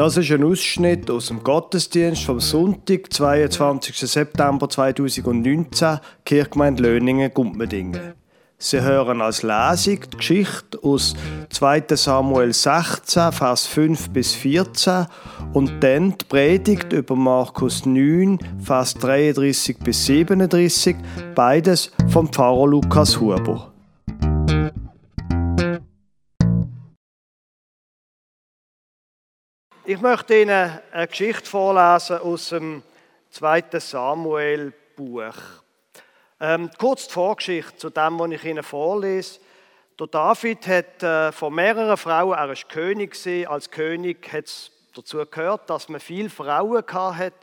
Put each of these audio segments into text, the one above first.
Das ist ein Ausschnitt aus dem Gottesdienst vom Sonntag, 22. September 2019, Kirchgemeinde Löningen, Gumpmedingen. Sie hören als Lesung die Geschichte aus 2. Samuel 16, Vers 5 bis 14 und dann die Predigt über Markus 9, Vers 33 bis 37, beides vom Pfarrer Lukas Huber. Ich möchte Ihnen eine Geschichte vorlesen aus dem 2. Samuel-Buch. Ähm, kurz die Vorgeschichte zu dem, was ich Ihnen vorlese. Der David hat äh, von mehreren Frauen, er war König, gewesen. als König hat es dazu gehört, dass man viele Frauen hatte.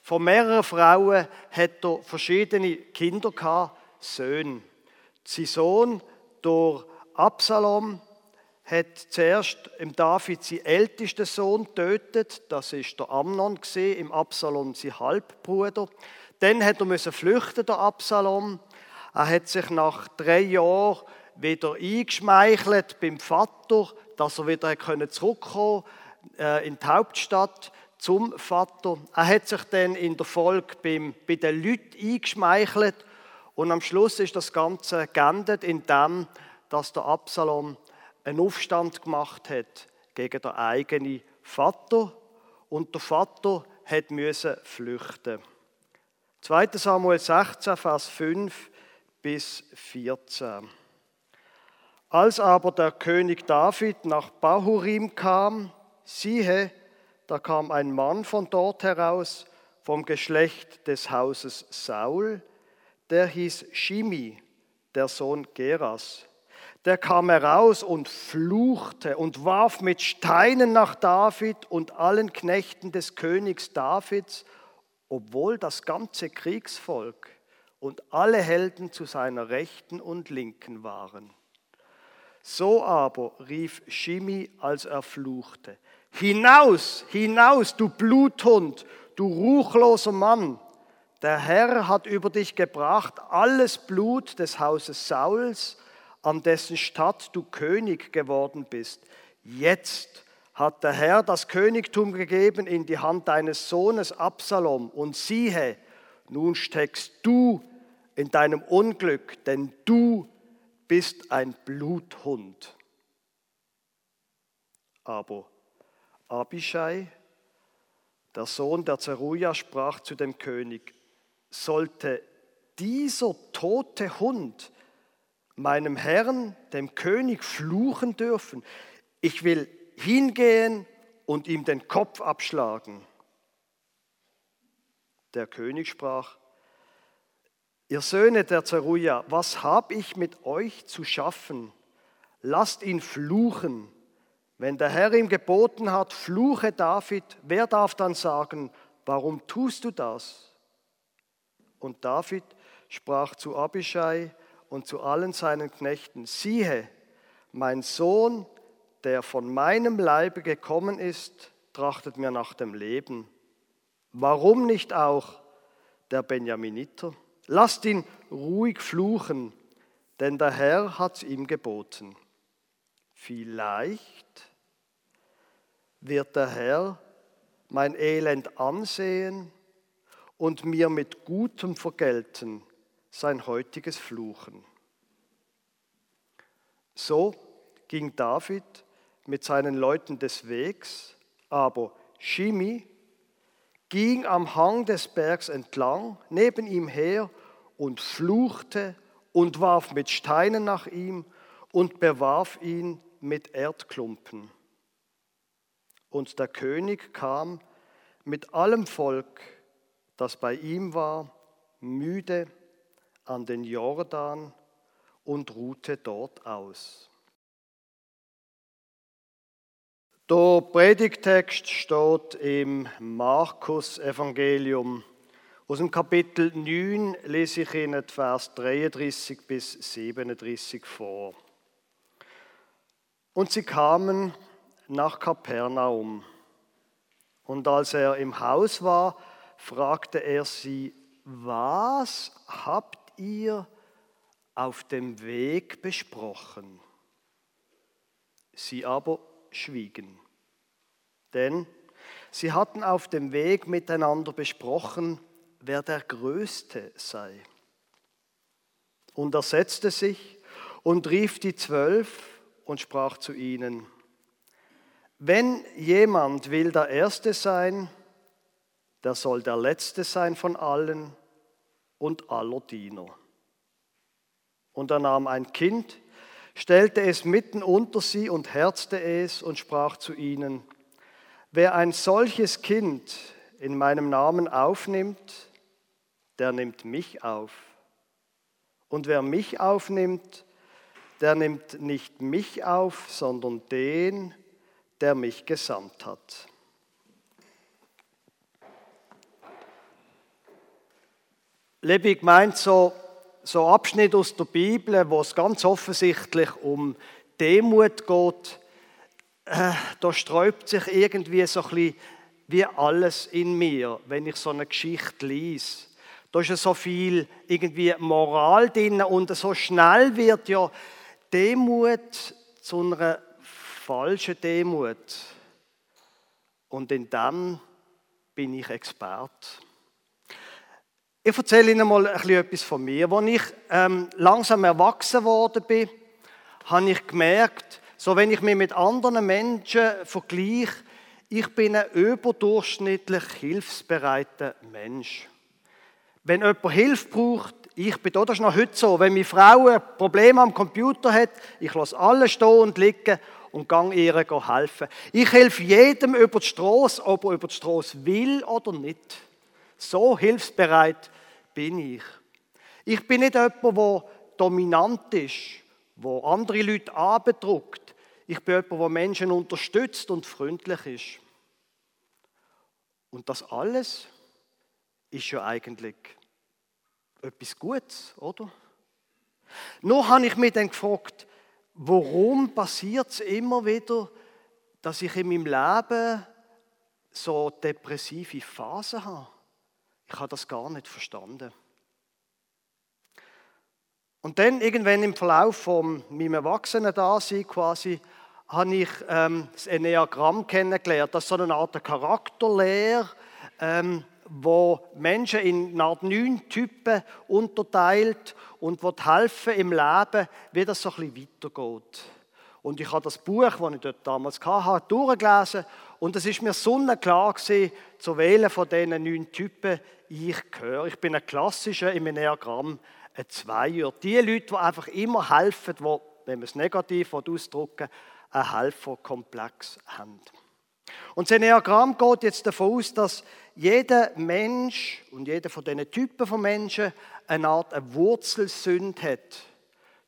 Von mehreren Frauen hat er verschiedene Kinder gehabt, Söhne. Sein Sohn, durch Absalom, hat zuerst im David seinen ältesten Sohn getötet, das ist der Amnon gesehen, im Absalom sein Halbbruder. Dann hat er müssen flüchten, der Absalom. Er hat sich nach drei Jahren wieder eingeschmeichelt beim Vater, dass er wieder zurückkommen äh, in die Hauptstadt zum Vater. Er hat sich dann in der Folge beim, bei den Leuten eingeschmeichelt und am Schluss ist das Ganze geendet in dem, dass der Absalom einen Aufstand gemacht hat gegen den eigenen Vater und der Vater hat müssen flüchten. 2. Samuel 16, Vers 5 bis 14. Als aber der König David nach Bahurim kam, siehe, da kam ein Mann von dort heraus, vom Geschlecht des Hauses Saul, der hieß Shimi, der Sohn Geras der kam heraus und fluchte und warf mit Steinen nach David und allen Knechten des Königs Davids, obwohl das ganze Kriegsvolk und alle Helden zu seiner Rechten und Linken waren. So aber rief Shimi, als er fluchte, Hinaus, hinaus, du Bluthund, du ruchloser Mann, der Herr hat über dich gebracht alles Blut des Hauses Sauls, an dessen Stadt du König geworden bist. Jetzt hat der Herr das Königtum gegeben in die Hand deines Sohnes Absalom. Und siehe, nun steckst du in deinem Unglück, denn du bist ein Bluthund. Aber Abishai, der Sohn der Zeruja, sprach zu dem König, sollte dieser tote Hund meinem Herrn, dem König, fluchen dürfen. Ich will hingehen und ihm den Kopf abschlagen. Der König sprach, ihr Söhne der Zeruja, was habe ich mit euch zu schaffen? Lasst ihn fluchen. Wenn der Herr ihm geboten hat, fluche David, wer darf dann sagen, warum tust du das? Und David sprach zu Abishai, und zu allen seinen Knechten, siehe, mein Sohn, der von meinem Leibe gekommen ist, trachtet mir nach dem Leben. Warum nicht auch der Benjaminiter? Lasst ihn ruhig fluchen, denn der Herr hat es ihm geboten. Vielleicht wird der Herr mein Elend ansehen und mir mit Gutem vergelten sein heutiges Fluchen. So ging David mit seinen Leuten des Wegs, aber Shimi ging am Hang des Bergs entlang, neben ihm her und fluchte und warf mit Steinen nach ihm und bewarf ihn mit Erdklumpen. Und der König kam mit allem Volk, das bei ihm war, müde an den Jordan und ruhte dort aus. Der Predigtext steht im Markus Evangelium. Aus dem Kapitel 9 lese ich Ihnen Vers 33 bis 37 vor. Und sie kamen nach Kapernaum. Und als er im Haus war, fragte er sie, was habt ihr auf dem Weg besprochen? Sie aber schwiegen. Denn Sie hatten auf dem Weg miteinander besprochen, wer der Größte sei. Und er setzte sich und rief die Zwölf und sprach zu ihnen, wenn jemand will der Erste sein, der soll der Letzte sein von allen und aller Diener. Und er nahm ein Kind, stellte es mitten unter sie und herzte es und sprach zu ihnen, wer ein solches Kind in meinem Namen aufnimmt, der nimmt mich auf. Und wer mich aufnimmt, der nimmt nicht mich auf, sondern den, der mich gesandt hat. Lebig meint so, so Abschnitt aus der Bibel, wo es ganz offensichtlich um Demut geht. Äh, da sträubt sich irgendwie so ein bisschen wie alles in mir, wenn ich so eine Geschichte lese. Da ist ja so viel irgendwie Moral drin und so schnell wird ja Demut zu einer falschen Demut. Und in dem bin ich Expert. Ich erzähle Ihnen mal etwas von mir. Als ich ähm, langsam erwachsen worden bin, habe ich gemerkt, so wenn ich mich mit anderen Menschen vergleiche, ich bin ein überdurchschnittlich hilfsbereiter Mensch. Wenn jemand Hilfe braucht, ich bin das ist noch heute so, wenn meine Frau ein Problem am Computer hat, ich lasse alles stehen und liegen und gehe ihr helfen. Ich helfe jedem über die Straße, ob er über die Straße will oder nicht. So hilfsbereit bin ich. Ich bin nicht jemand, der dominant ist, der andere Leute abdruckt. Ich bin jemand, der Menschen unterstützt und freundlich ist. Und das alles ist ja eigentlich etwas Gutes, oder? Nur habe ich mich dann gefragt, warum passiert es immer wieder, dass ich in meinem Leben so depressive Phasen habe? Ich habe das gar nicht verstanden. Und dann irgendwann im Verlauf von meinem Erwachsenen-Dasein quasi, habe ich ähm, das Enneagramm kennengelernt. Das ist so eine Art Charakterlehre, ähm, wo Menschen in Art neun Typen unterteilt und wird helfen im Leben, wie das so ein bisschen weitergeht. Und ich habe das Buch, das ich dort damals hatte, durchgelesen und es ist mir sonnenklar gewesen, zu wählen von diesen neun Typen ich gehöre. Ich bin ein klassischer im Enneagramm, ein Zweier. Die Leute, die einfach immer helfen, die, wenn man es negativ ausdrücken einen Helferkomplex haben. Und das Enneagramm geht jetzt davon aus, dass jeder Mensch und jeder von diesen Typen von Menschen eine Art eine Wurzelsünde hat.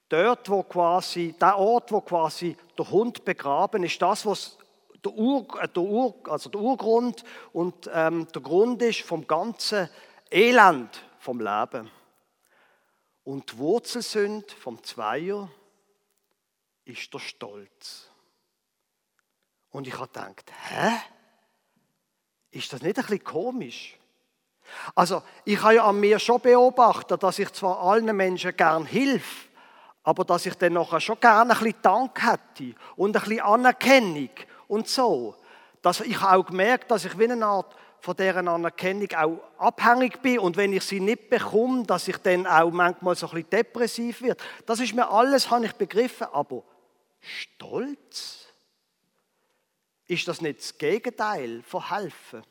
Dort, wo quasi, der Ort, wo quasi der Hund begraben ist, das, was der, Ur, äh, der, Ur, also der Urgrund und ähm, der Grund ist vom ganzen Elend vom Leben. Und die Wurzelsünde vom Zweier ist der Stolz. Und ich habe gedacht, hä? Ist das nicht ein bisschen komisch? Also, ich habe ja an mir schon beobachtet, dass ich zwar allen Menschen gern hilf, aber dass ich dann nachher schon gerne ein bisschen Dank hätte und ein bisschen Anerkennung und so. Dass ich auch gemerkt, dass ich wie eine Art von deren Anerkennung auch abhängig bin und wenn ich sie nicht bekomme, dass ich dann auch manchmal so ein bisschen depressiv wird. Das ist mir alles, habe ich begriffen, aber Stolz? Ist das nicht das Gegenteil von helfen?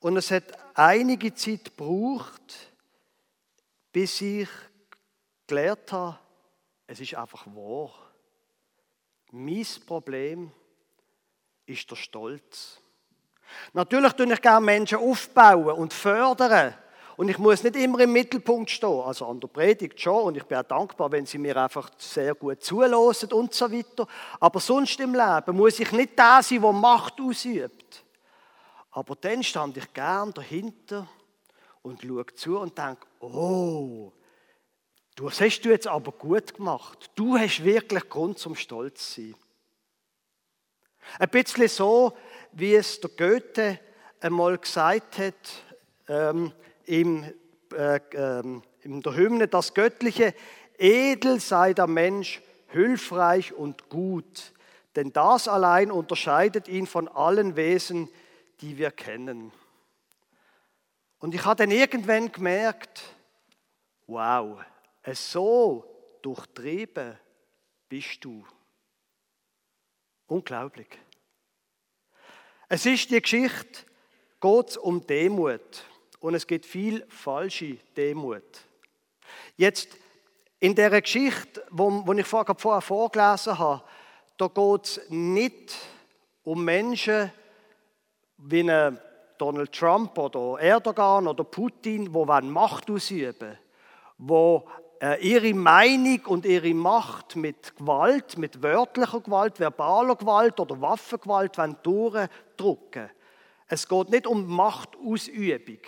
Und es hat einige Zeit gebraucht, bis ich gelernt habe, es ist einfach wahr. Mein Problem ist der Stolz. Natürlich tue ich gerne Menschen aufbauen und fördern. Und ich muss nicht immer im Mittelpunkt stehen, also an der Predigt schon. Und ich bin auch dankbar, wenn sie mir einfach sehr gut zulassen und so weiter. Aber sonst im Leben muss ich nicht der sein, der Macht ausübt. Aber dann stand ich gern dahinter und schaue zu und denke, oh, das hast du jetzt aber gut gemacht. Du hast wirklich Grund zum Stolz sein. Ein bisschen so, wie es der Goethe einmal gesagt hat, ähm, im, äh, ähm, in der Hymne, das Göttliche, edel sei der Mensch, hilfreich und gut, denn das allein unterscheidet ihn von allen Wesen, die wir kennen. Und ich habe dann irgendwann gemerkt, wow, so durchtrieben bist du. Unglaublich. Es ist die Geschichte, geht um Demut. Und es gibt viel falsche Demut. Jetzt, in der Geschichte, wo, wo ich vorher vorgelesen habe, da geht es nicht um Menschen wie Donald Trump oder Erdogan oder Putin, wo Macht ausüben, wo äh, ihre Meinung und ihre Macht mit Gewalt, mit wörtlicher Gewalt, verbaler Gewalt oder Waffengewalt durchdrücken. Es geht nicht um Machtausübung.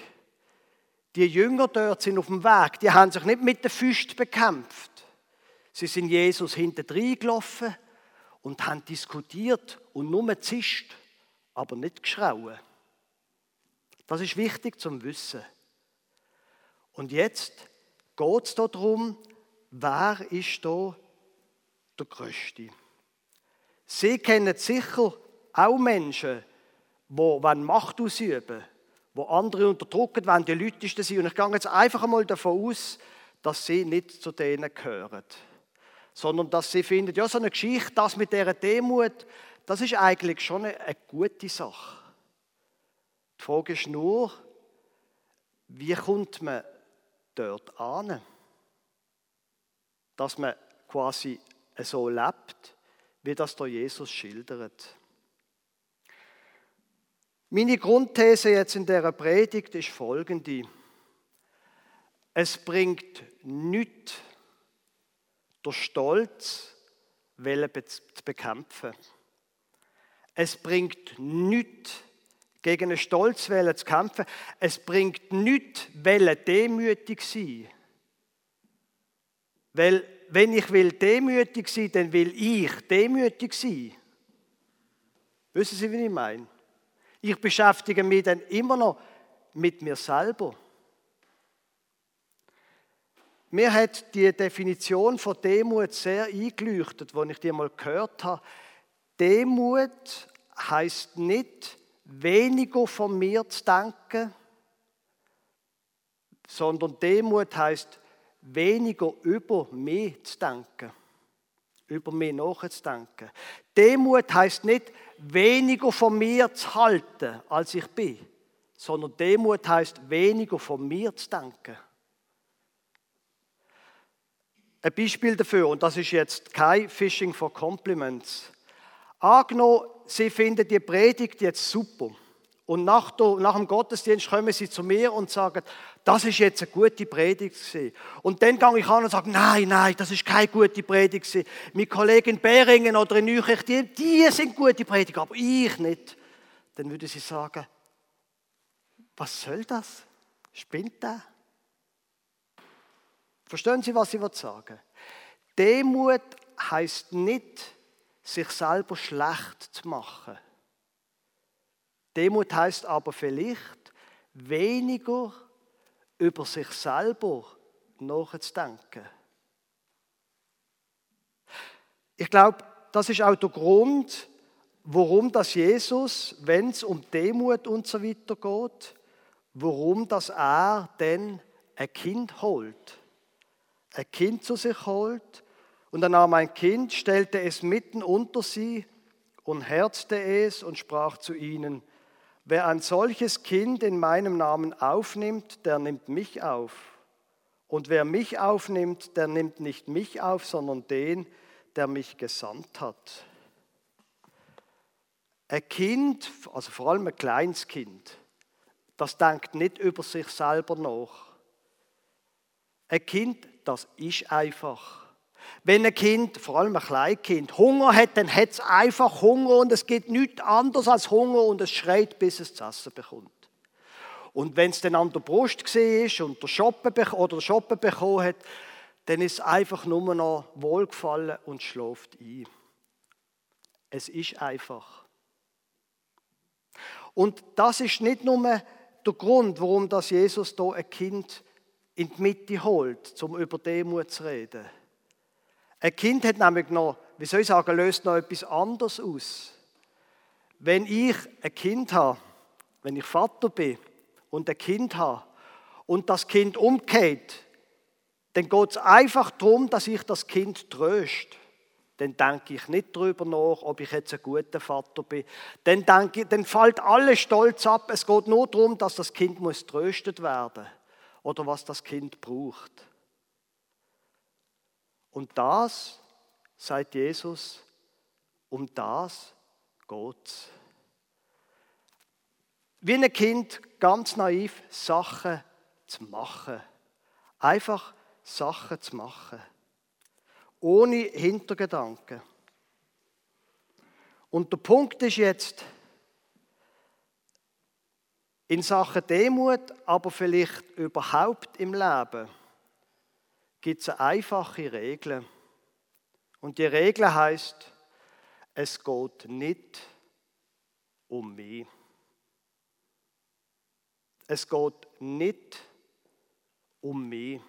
Die Jünger dort sind auf dem Weg, die haben sich nicht mit den Füßen bekämpft. Sie sind Jesus hinten gelaufen und haben diskutiert und nur zischt, aber nicht geschrauen. Das ist wichtig zum Wissen. Und jetzt geht es darum, wer ist da der Größte. Sie kennen sicher auch Menschen, die Macht ausüben wo andere unterdrücken, wenn die Leute sind. Und ich gehe jetzt einfach einmal davon aus, dass sie nicht zu denen gehören. Sondern dass sie finden, ja, so eine Geschichte, das mit dieser Demut, das ist eigentlich schon eine, eine gute Sache. Die Frage ist nur, wie kommt man dort an? Dass man quasi so lebt, wie das der Jesus schildert. Meine Grundthese jetzt in der Predigt ist folgende. Es bringt nichts, der Stolz zu bekämpfen. Es bringt nichts, gegen einen Stolz zu kämpfen. Es bringt nichts, demütig sein. Weil, wenn ich will demütig sein, dann will ich demütig sein. Wissen Sie, wie ich meine? Ich beschäftige mich dann immer noch mit mir selber. Mir hat die Definition von Demut sehr eingeleuchtet, als ich die mal gehört habe. Demut heißt nicht, weniger von mir zu denken, sondern Demut heißt, weniger über mich zu denken über mich nachzudenken. Demut heißt nicht, weniger von mir zu halten, als ich bin, sondern Demut heißt, weniger von mir zu denken. Ein Beispiel dafür, und das ist jetzt kein Fishing for Compliments. Angenommen, Sie finden die Predigt jetzt super. Und nach, dem Gottesdienst kommen sie zu mir und sagen, das ist jetzt eine gute Predigt gewesen. Und dann gehe ich an und sage, nein, nein, das ist keine gute Predigt gewesen. Meine Kollegin Beringen oder in Nüchich, die, die sind gute Prediger, aber ich nicht. Dann würde sie sagen, was soll das? Spinnt der? Verstehen Sie, was ich sagen Demut heißt nicht, sich selber schlecht zu machen Demut heißt aber vielleicht weniger über sich selber nachzudenken. Ich glaube, das ist auch der Grund, warum das Jesus, wenn es um Demut und so weiter geht, warum das er denn ein Kind holt. Ein Kind zu sich holt und er nahm ein Kind, stellte es mitten unter sie und herzte es und sprach zu ihnen, Wer ein solches Kind in meinem Namen aufnimmt, der nimmt mich auf. Und wer mich aufnimmt, der nimmt nicht mich auf, sondern den, der mich gesandt hat. Ein Kind, also vor allem ein kleines Kind, das denkt nicht über sich selber nach. Ein Kind, das ist einfach. Wenn ein Kind, vor allem ein Kleinkind, Hunger hat, dann hat es einfach Hunger und es geht nichts anderes als Hunger und es schreit, bis es zu essen bekommt. Und wenn es dann an der Brust ist und der Schoppen oder der Schoppen bekommen hat, dann ist es einfach nur noch wohlgefallen und schläft ein. Es ist einfach. Und das ist nicht nur der Grund, warum das Jesus da ein Kind in die Mitte holt, um über Demut zu reden. Ein Kind hat nämlich noch wie soll ich sagen, löst noch etwas anderes aus. Wenn ich ein Kind habe, wenn ich Vater bin und ein Kind habe und das Kind umgeht, dann geht es einfach darum, dass ich das Kind tröst. Dann denke ich nicht darüber nach, ob ich jetzt ein guter Vater bin. Dann, denke, dann fällt alles Stolz ab. Es geht nur darum, dass das Kind muss tröstet werden oder was das Kind braucht. Und das, sagt Jesus, um das geht's. Wie ein Kind ganz naiv Sachen zu machen. Einfach Sachen zu machen. Ohne Hintergedanken. Und der Punkt ist jetzt, in Sachen Demut, aber vielleicht überhaupt im Leben, gibt es eine einfache Regel. Und die Regel heißt, es geht nicht um mich. Es geht nicht um mich.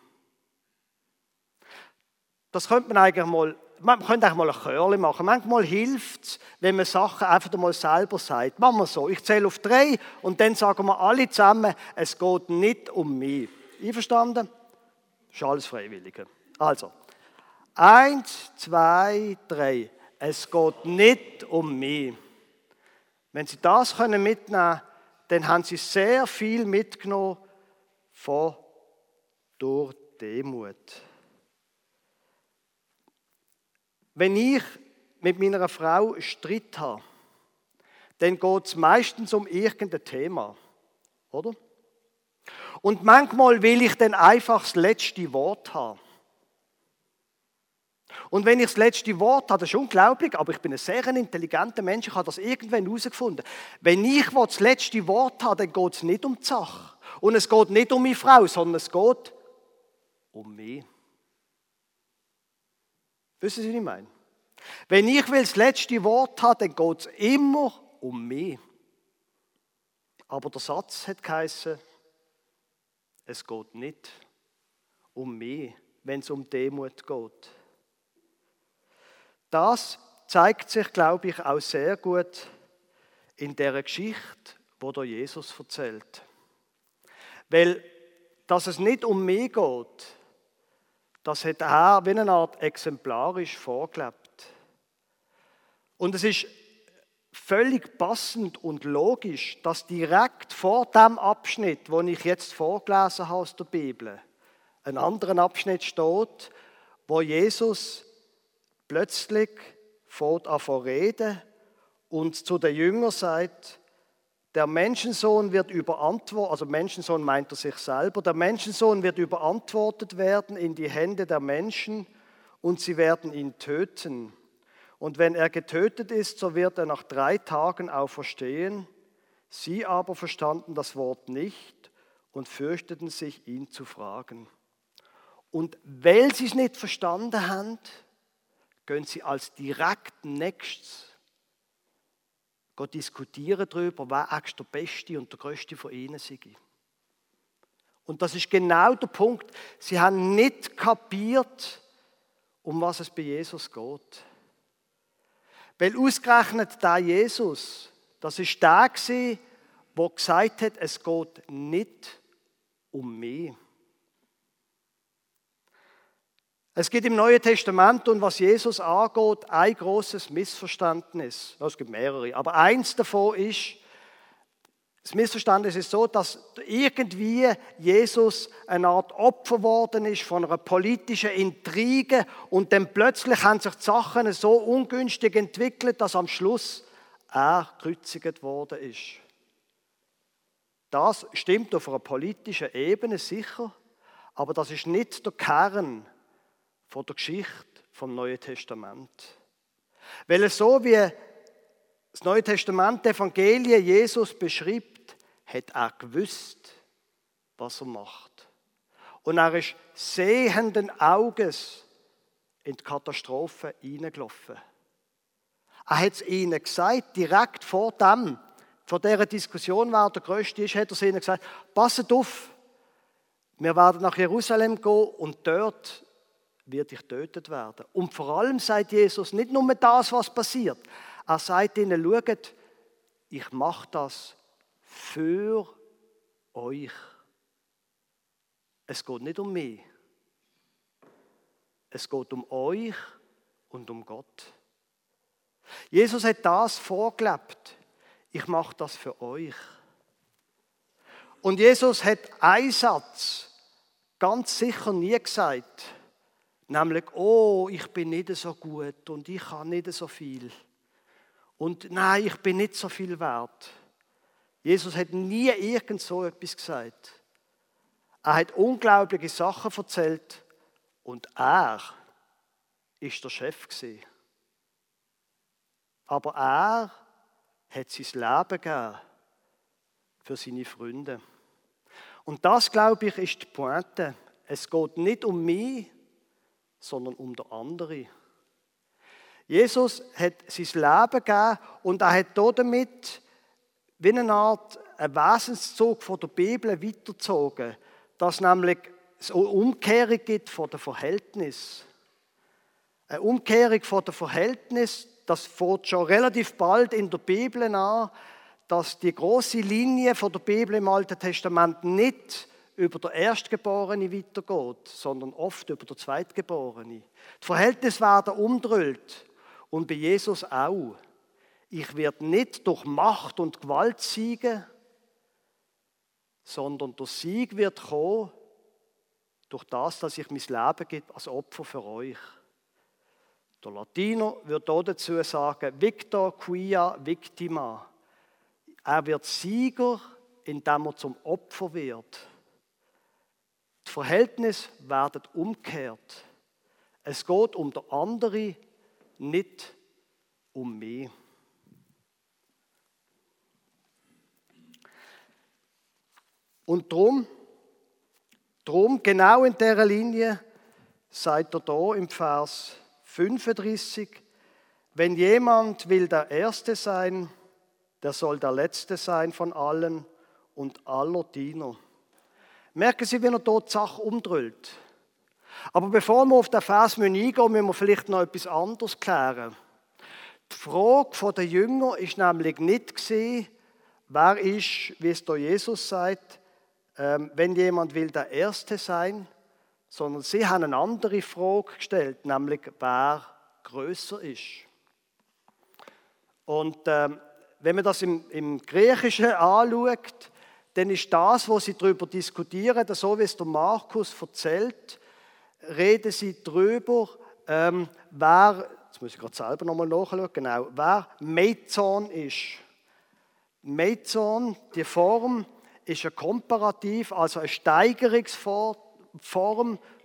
Das könnte man eigentlich mal, man könnte eigentlich mal ein Chörli machen. Manchmal hilft es, wenn man Sachen einfach mal selber sagt. Machen wir so, ich zähle auf drei und dann sagen wir alle zusammen, es geht nicht um mich. Einverstanden? Ist alles Freiwillige. Also, eins, zwei, drei. Es geht nicht um mich. Wenn Sie das können mitnehmen dann haben sie sehr viel mitgenommen von durch Demut. Wenn ich mit meiner Frau Streit habe, dann geht es meistens um irgendein Thema, oder? Und manchmal will ich dann einfach das letzte Wort haben. Und wenn ich das letzte Wort habe, das ist unglaublich, aber ich bin ein sehr intelligenter Mensch, ich habe das irgendwann herausgefunden. Wenn ich das letzte Wort habe, dann geht es nicht um die Sache. Und es geht nicht um meine Frau, sondern es geht um mich. Wissen Sie, was ich meine? Wenn ich will das letzte Wort habe, dann geht es immer um mich. Aber der Satz hat geheißen, es geht nicht um mich, wenn es um Demut geht. Das zeigt sich, glaube ich, auch sehr gut in der Geschichte, wo der Jesus erzählt. Weil, dass es nicht um mich geht, das hat er wie eine Art exemplarisch vorgelebt. Und es ist völlig passend und logisch, dass direkt vor dem Abschnitt, wo ich jetzt vorgelesen habe aus der Bibel, ein anderer Abschnitt steht, wo Jesus Plötzlich fährt an reden und zu den Jüngern sagt, der Menschensohn wird überantwortet, also Menschensohn meint er sich selber, der Menschensohn wird überantwortet werden in die Hände der Menschen und sie werden ihn töten. Und wenn er getötet ist, so wird er nach drei Tagen auferstehen. Sie aber verstanden das Wort nicht und fürchteten sich, ihn zu fragen. Und weil sie es nicht verstanden haben, gehen sie als direkt nächstes diskutieren darüber, wer eigentlich der Beste und der Größte von ihnen sei. Und das ist genau der Punkt. Sie haben nicht kapiert, um was es bei Jesus geht. Weil ausgerechnet da Jesus, das ist der der gesagt hat, es geht nicht um mich. Es gibt im Neuen Testament und was Jesus angeht, ein großes Missverständnis. Es gibt mehrere, aber eins davon ist, das Missverständnis ist so, dass irgendwie Jesus eine Art Opfer geworden ist von einer politischen Intrige und dann plötzlich haben sich die Sachen so ungünstig entwickelt, dass am Schluss er gekreuzigt worden ist. Das stimmt auf einer politischen Ebene sicher, aber das ist nicht der Kern der Geschichte vom Neuen Testament. Weil es so wie das Neue Testament die Evangelien Jesus beschreibt, hat er gewusst, was er macht. Und er ist sehenden Auges in die Katastrophe hineingelaufen. Er hat es ihnen gesagt, direkt vor dem, vor dieser Diskussion, wer der Größte ist, hat er ihnen gesagt, passet auf, wir werden nach Jerusalem gehen und dort wird ich tötet werden. Und vor allem sagt Jesus nicht nur das, was passiert. Er sagt ihnen, schaut, ich mache das für euch. Es geht nicht um mich. Es geht um euch und um Gott. Jesus hat das vorgelebt. Ich mache das für euch. Und Jesus hat einen Satz ganz sicher nie gesagt, nämlich, oh, ich bin nicht so gut und ich habe nicht so viel. Und nein, ich bin nicht so viel wert. Jesus hat nie irgend so etwas gesagt. Er hat unglaubliche Sachen erzählt und er ist der Chef gewesen. Aber er hat sein Leben gegeben für seine Freunde. Und das, glaube ich, ist die Pointe. Es geht nicht um mich, sondern um den anderen. Jesus hat sein Leben gegeben und er hat damit wie eine Art einen Wesenszug von der Bibel weitergezogen, dass nämlich es eine Umkehrung gibt von dem Verhältnis. Eine Umkehrung von dem Verhältnis, das fängt schon relativ bald in der Bibel an, dass die große Linie von der Bibel im Alten Testament nicht über der Erstgeborene weitergeht, sondern oft über der Zweitgeborene. Die Verhältnisse werden umdrüllt und bei Jesus auch. Ich werde nicht durch Macht und Gewalt siegen, sondern der Sieg wird kommen durch das, dass ich mein Leben gebe als Opfer für euch. Der Latiner wird dazu sagen, Victor quia victima. Er wird Sieger, indem er zum Opfer wird. Die Verhältnisse werden umgekehrt. Es geht um den anderen, nicht um mich. Und darum, drum genau in dieser Linie, sagt er da im Vers 35, wenn jemand will der Erste sein, der soll der Letzte sein von allen und aller Diener. Merken Sie, wie er dort die Sache umdrüllt. Aber bevor wir auf den Vers eingehen, müssen wir vielleicht noch etwas anderes klären. Die Frage der Jünger ist nämlich nicht wer ist, wie es da Jesus sagt, ähm, wenn jemand will der Erste sein, sondern sie haben eine andere Frage gestellt, nämlich wer größer ist. Und ähm, wenn man das im, im Griechischen anschaut, dann ist das, was sie darüber diskutieren, so wie es der Markus erzählt, reden sie darüber, ähm, wer, jetzt muss ich gerade selber nochmal nachschauen, genau, wer Meizon ist. Meizon, die Form, ist ein Komparativ, also eine Steigerungsform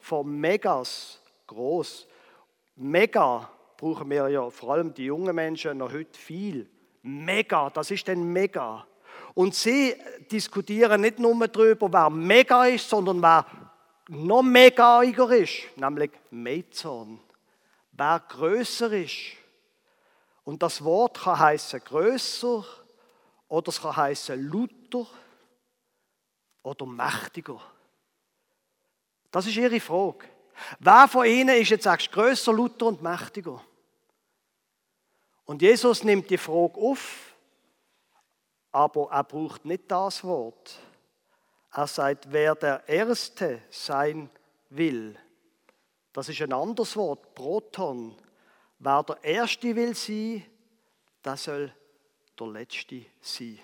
von Megas, groß. Mega brauchen wir ja vor allem die jungen Menschen noch heute viel. Mega, das ist ein Mega. Und sie diskutieren nicht nur darüber, wer mega ist, sondern wer noch megaiger ist, nämlich Meizon. Wer größer ist. Und das Wort kann heißen größer oder es kann heißen lauter oder mächtiger? Das ist Ihre Frage. Wer von Ihnen ist jetzt sagst, größer, lauter und mächtiger? Und Jesus nimmt die Frage auf, aber er braucht nicht das Wort. Er sagt, wer der Erste sein will, das ist ein anderes Wort, Proton. Wer der Erste will sein, der soll der Letzte sein.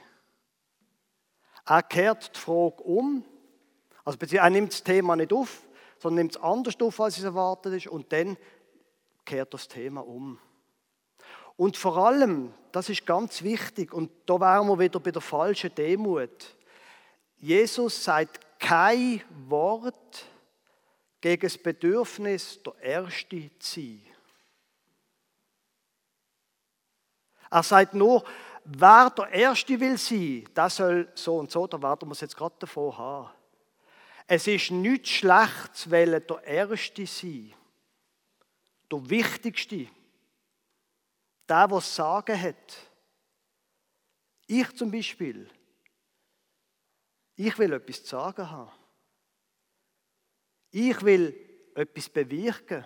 Er kehrt die Frage um, also er nimmt das Thema nicht auf, sondern nimmt es anders auf, als es erwartet ist, und dann kehrt das Thema um. Und vor allem, das ist ganz wichtig, und da wären wir wieder bei der falschen Demut. Jesus sagt kein Wort gegen das Bedürfnis, der Erste zu sein. Er sagt nur, wer der Erste will sein, der soll so und so, da werden wir es jetzt gerade davon haben. Es ist nichts Schlechtes, weil der Erste sein. Der Wichtigste. Der, der Sagen hat. Ich zum Beispiel. Ich will etwas zu sagen haben. Ich will etwas bewirken.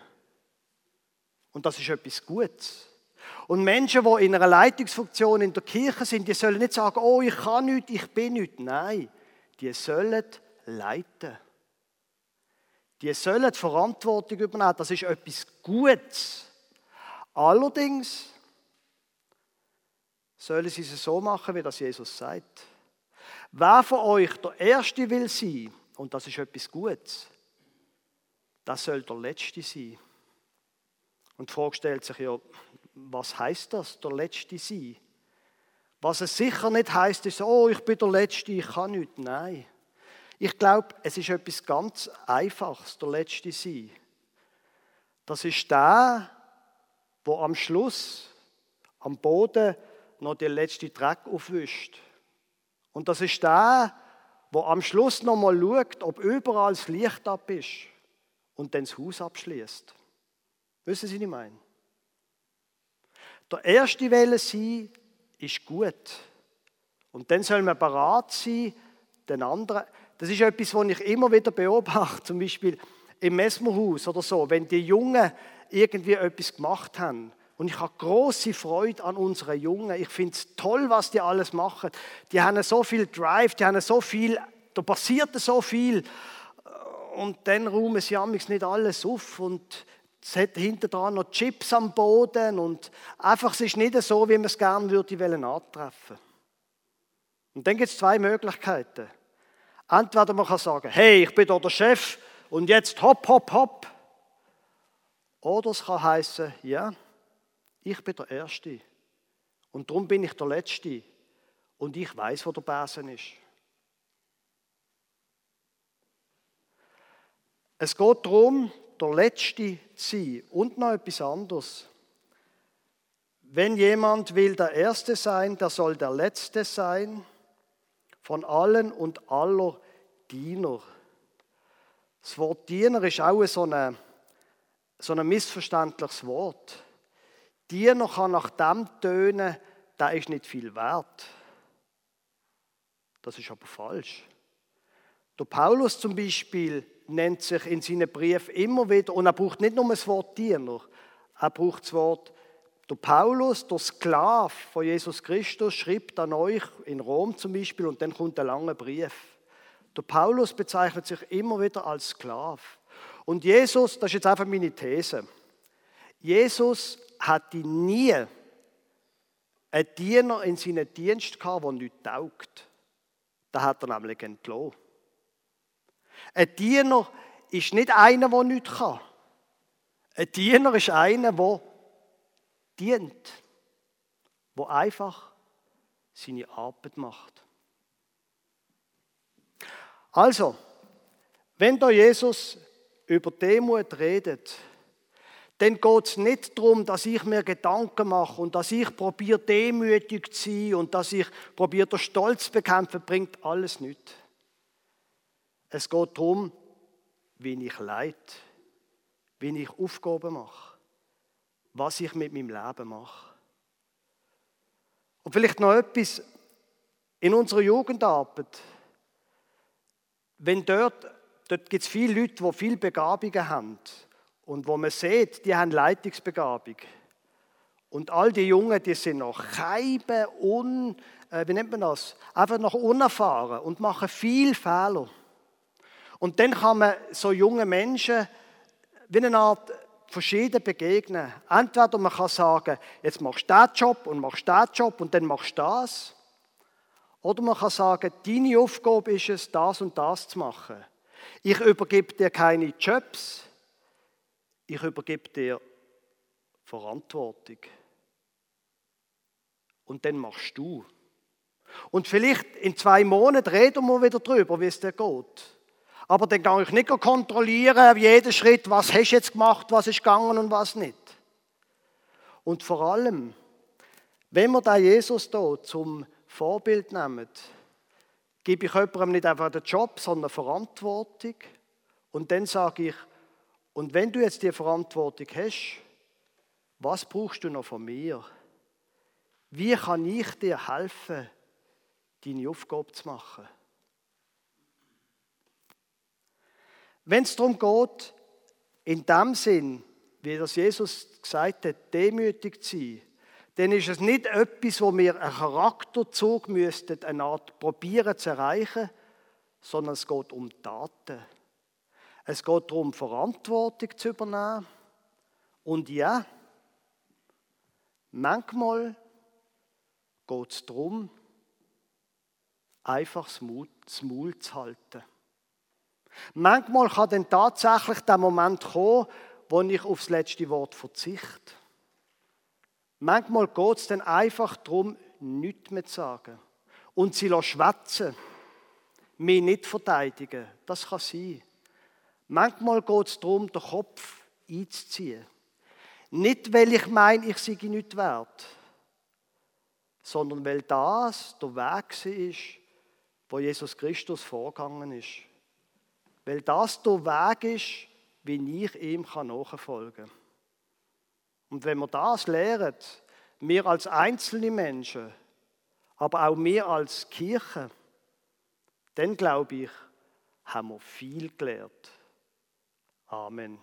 Und das ist etwas Gutes. Und Menschen, die in einer Leitungsfunktion in der Kirche sind, die sollen nicht sagen, oh, ich kann nichts, ich bin nichts. Nein, die sollen leiten. Die sollen Verantwortung übernehmen. Das ist etwas Gutes. Allerdings sollen sie es so machen, wie das Jesus sagt. Wer von euch der Erste will sein, und das ist etwas Gutes, das soll der Letzte sein. Und die Frage stellt sich ja, was heißt das, der Letzte sein? Was es sicher nicht heißt, ist, oh, ich bin der Letzte, ich kann nichts. Nein. Ich glaube, es ist etwas ganz Einfaches, der Letzte sein. Das ist der, wo am Schluss am Boden noch der letzte Dreck aufwischt. Und das ist der, wo am Schluss noch mal schaut, ob überall das Licht ab ist und dann das Haus abschließt. Wissen Sie, was ich meine? Der erste Welle sein ist gut. Und dann soll man bereit sein, den anderen. Das ist etwas, was ich immer wieder beobachte, zum Beispiel im Messmerhaus oder so, wenn die Jungen irgendwie etwas gemacht haben. Und ich habe große Freude an unseren Jungen. Ich finde es toll, was die alles machen. Die haben so viel Drive, die haben so viel, da passiert so viel. Und dann räumen sie amigs nicht alles auf und es hat hinter dran noch Chips am Boden und einfach, es ist nicht so, wie man es gerne würde wollen antreffen. Und dann gibt es zwei Möglichkeiten. Entweder man kann sagen, hey, ich bin hier der Chef und jetzt hopp, hopp, hopp. Oder es kann heißen, ja, ich bin der Erste und darum bin ich der Letzte und ich weiß, wo der Besen ist. Es geht darum, der Letzte zu sein. Und noch etwas anderes. Wenn jemand will der Erste sein, der soll der Letzte sein, von allen und aller Diener. Das Wort Diener ist auch so ein, so ein missverständliches Wort. Diener kann nach dem tönen, der ist nicht viel wert. Das ist aber falsch. Der Paulus zum Beispiel nennt sich in seinen Briefen immer wieder, und er braucht nicht nur das Wort Diener, er braucht das Wort, der Paulus, der Sklav von Jesus Christus, schreibt an euch in Rom zum Beispiel, und dann kommt ein langer Brief. Der Paulus bezeichnet sich immer wieder als Sklav. Und Jesus, das ist jetzt einfach meine These, Jesus hatte nie einen Diener in seinem Dienst gehabt, der nicht taugt. Da hat er nämlich entlohnt. Ein Diener ist nicht einer, der nichts kann. Ein Diener ist einer, der dient, der einfach seine Arbeit macht. Also, wenn da Jesus über Demut redet, dann geht es nicht darum, dass ich mir Gedanken mache und dass ich probiere, demütig zu sein und dass ich probiere, den Stolz zu bekämpfen, bringt alles nicht. Es geht darum, wie ich leite, wie ich Aufgaben mache, was ich mit meinem Leben mache. Und vielleicht noch etwas in unserer Jugendarbeit. Wenn dort, dort gibt es viele Leute, die viele Begabungen haben und wo man sieht, die haben Leitungsbegabung. Und all die Jungen, die sind noch keiben, un, äh, wie nennt man das? Einfach noch unerfahren und machen viel Fehler. Und dann kann man so jungen Menschen wie eine Art verschieden begegnen. Entweder man kann sagen, jetzt machst du diesen Job und machst diesen Job und dann machst du das. Oder man kann sagen, deine Aufgabe ist es, das und das zu machen. Ich übergebe dir keine Jobs, ich übergebe dir Verantwortung. Und dann machst du. Und vielleicht in zwei Monaten reden wir wieder darüber, wie es dir geht. Aber dann kann ich nicht kontrollieren, jeden Schritt, was hast du jetzt gemacht, was ist gegangen und was nicht. Und vor allem, wenn wir da Jesus hier zum Vorbild nehmen, gebe ich jemandem nicht einfach den Job, sondern Verantwortung. Und dann sage ich, und wenn du jetzt die Verantwortung hast, was brauchst du noch von mir? Wie kann ich dir helfen, deine Aufgabe zu machen? Wenn es darum geht, In dem Sinn, wie das Jesus gesagt hat, demütig zu sein, dann ist es nicht etwas, wo wir einen Charakterzug müssten, eine Art probieren zu erreichen, sondern es geht um Taten. Es geht darum, Verantwortung zu übernehmen. Und ja, manchmal geht es darum, einfach das Maul zu halten. Manchmal kann dann tatsächlich der Moment kommen, wo ich aufs letzte Wort verzichte. Manchmal geht es dann einfach darum, nichts mehr zu sagen. Und sie schwätzen, mich nicht verteidigen. Das kann sein. Manchmal geht es darum, den Kopf einzuziehen. Nicht, weil ich meine, ich sei nicht wert, sondern weil das der Weg ist, wo Jesus Christus vorgegangen ist. Weil das der Weg ist, wie ich ihm nachfolgen kann. Und wenn wir das lernen, wir als einzelne Menschen, aber auch wir als Kirche, dann glaube ich, haben wir viel gelernt. Amen.